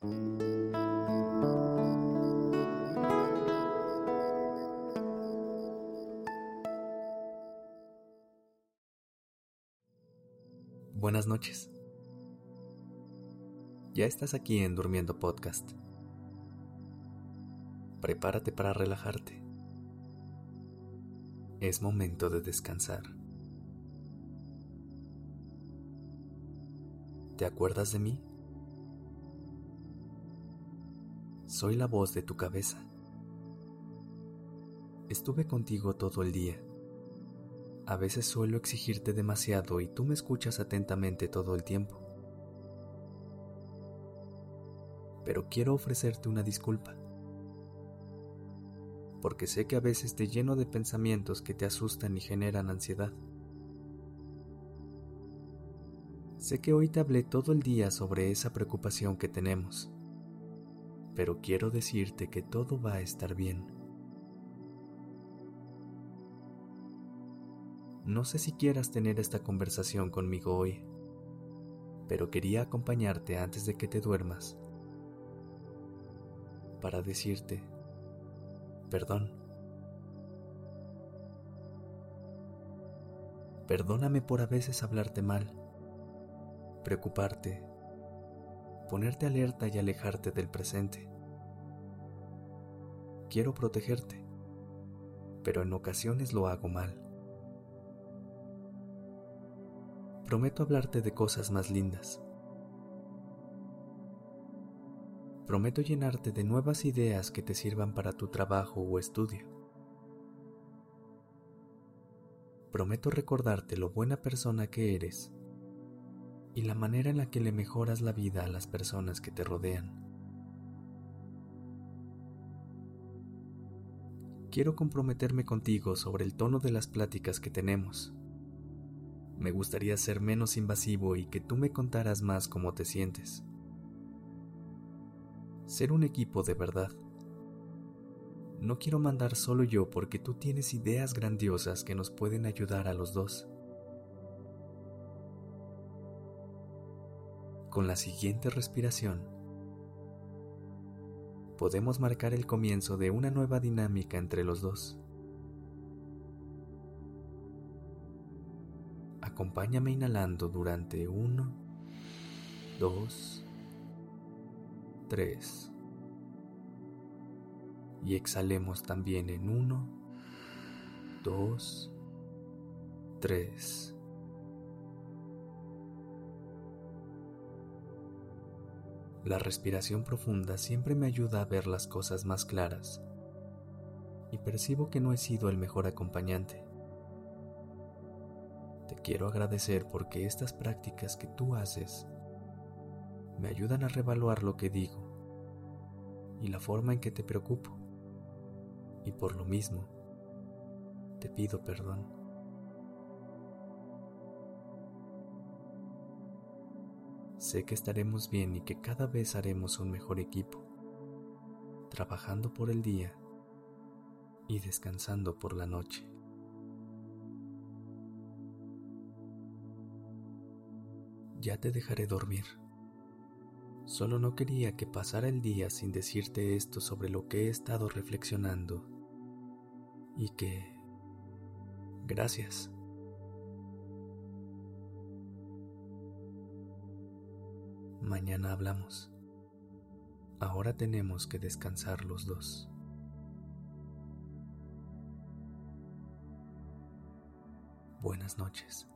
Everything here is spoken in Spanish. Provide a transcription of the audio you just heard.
Buenas noches. Ya estás aquí en Durmiendo Podcast. Prepárate para relajarte. Es momento de descansar. ¿Te acuerdas de mí? Soy la voz de tu cabeza. Estuve contigo todo el día. A veces suelo exigirte demasiado y tú me escuchas atentamente todo el tiempo. Pero quiero ofrecerte una disculpa. Porque sé que a veces te lleno de pensamientos que te asustan y generan ansiedad. Sé que hoy te hablé todo el día sobre esa preocupación que tenemos, pero quiero decirte que todo va a estar bien. No sé si quieras tener esta conversación conmigo hoy, pero quería acompañarte antes de que te duermas para decirte perdón. Perdóname por a veces hablarte mal preocuparte, ponerte alerta y alejarte del presente. Quiero protegerte, pero en ocasiones lo hago mal. Prometo hablarte de cosas más lindas. Prometo llenarte de nuevas ideas que te sirvan para tu trabajo o estudio. Prometo recordarte lo buena persona que eres y la manera en la que le mejoras la vida a las personas que te rodean. Quiero comprometerme contigo sobre el tono de las pláticas que tenemos. Me gustaría ser menos invasivo y que tú me contaras más cómo te sientes. Ser un equipo de verdad. No quiero mandar solo yo porque tú tienes ideas grandiosas que nos pueden ayudar a los dos. Con la siguiente respiración, podemos marcar el comienzo de una nueva dinámica entre los dos. Acompáñame inhalando durante 1, 2, 3. Y exhalemos también en 1, 2, 3. La respiración profunda siempre me ayuda a ver las cosas más claras y percibo que no he sido el mejor acompañante. Te quiero agradecer porque estas prácticas que tú haces me ayudan a revaluar lo que digo y la forma en que te preocupo. Y por lo mismo, te pido perdón. Sé que estaremos bien y que cada vez haremos un mejor equipo, trabajando por el día y descansando por la noche. Ya te dejaré dormir. Solo no quería que pasara el día sin decirte esto sobre lo que he estado reflexionando y que... Gracias. Mañana hablamos. Ahora tenemos que descansar los dos. Buenas noches.